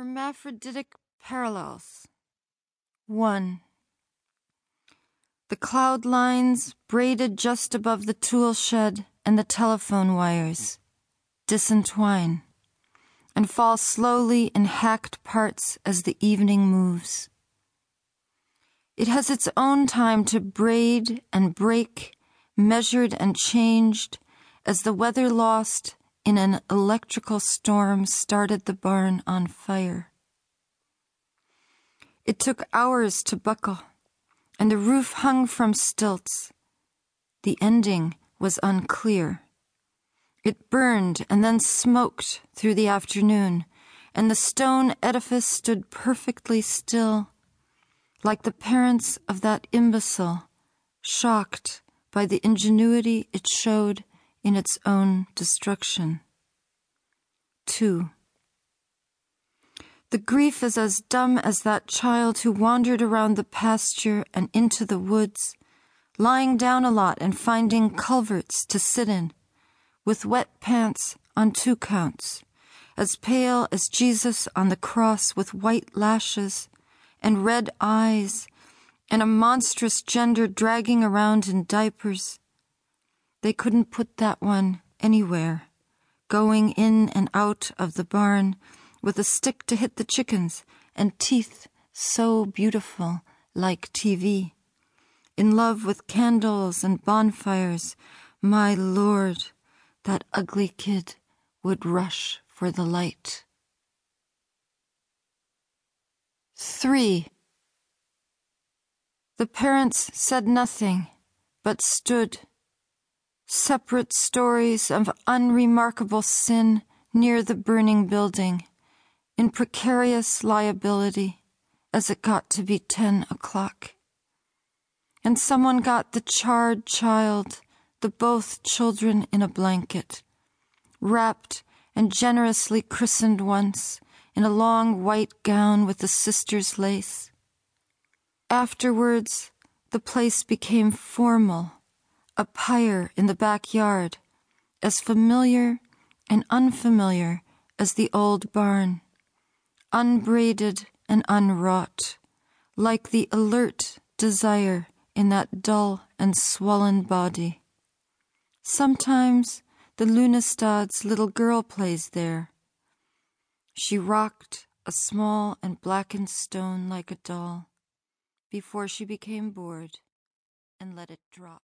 Hermaphroditic Parallels 1. The cloud lines braided just above the tool shed and the telephone wires disentwine and fall slowly in hacked parts as the evening moves. It has its own time to braid and break, measured and changed as the weather lost in an electrical storm started the barn on fire. It took hours to buckle, and the roof hung from stilts. The ending was unclear. It burned and then smoked through the afternoon, and the stone edifice stood perfectly still, like the parents of that imbecile, shocked by the ingenuity it showed in its own destruction. 2. The grief is as dumb as that child who wandered around the pasture and into the woods, lying down a lot and finding culverts to sit in, with wet pants on two counts, as pale as Jesus on the cross with white lashes and red eyes, and a monstrous gender dragging around in diapers they couldn't put that one anywhere, going in and out of the barn with a stick to hit the chickens and teeth so beautiful like TV. In love with candles and bonfires, my Lord, that ugly kid would rush for the light. 3. The parents said nothing, but stood separate stories of unremarkable sin near the burning building, in precarious liability as it got to be ten o'clock. And someone got the charred child, the both children in a blanket, wrapped and generously christened once in a long white gown with the sister's lace. Afterwards, the place became formal a pyre in the backyard, as familiar and unfamiliar as the old barn, unbraided and unwrought, like the alert desire in that dull and swollen body. Sometimes the Lunestad's little girl plays there. She rocked a small and blackened stone like a doll before she became bored and let it drop.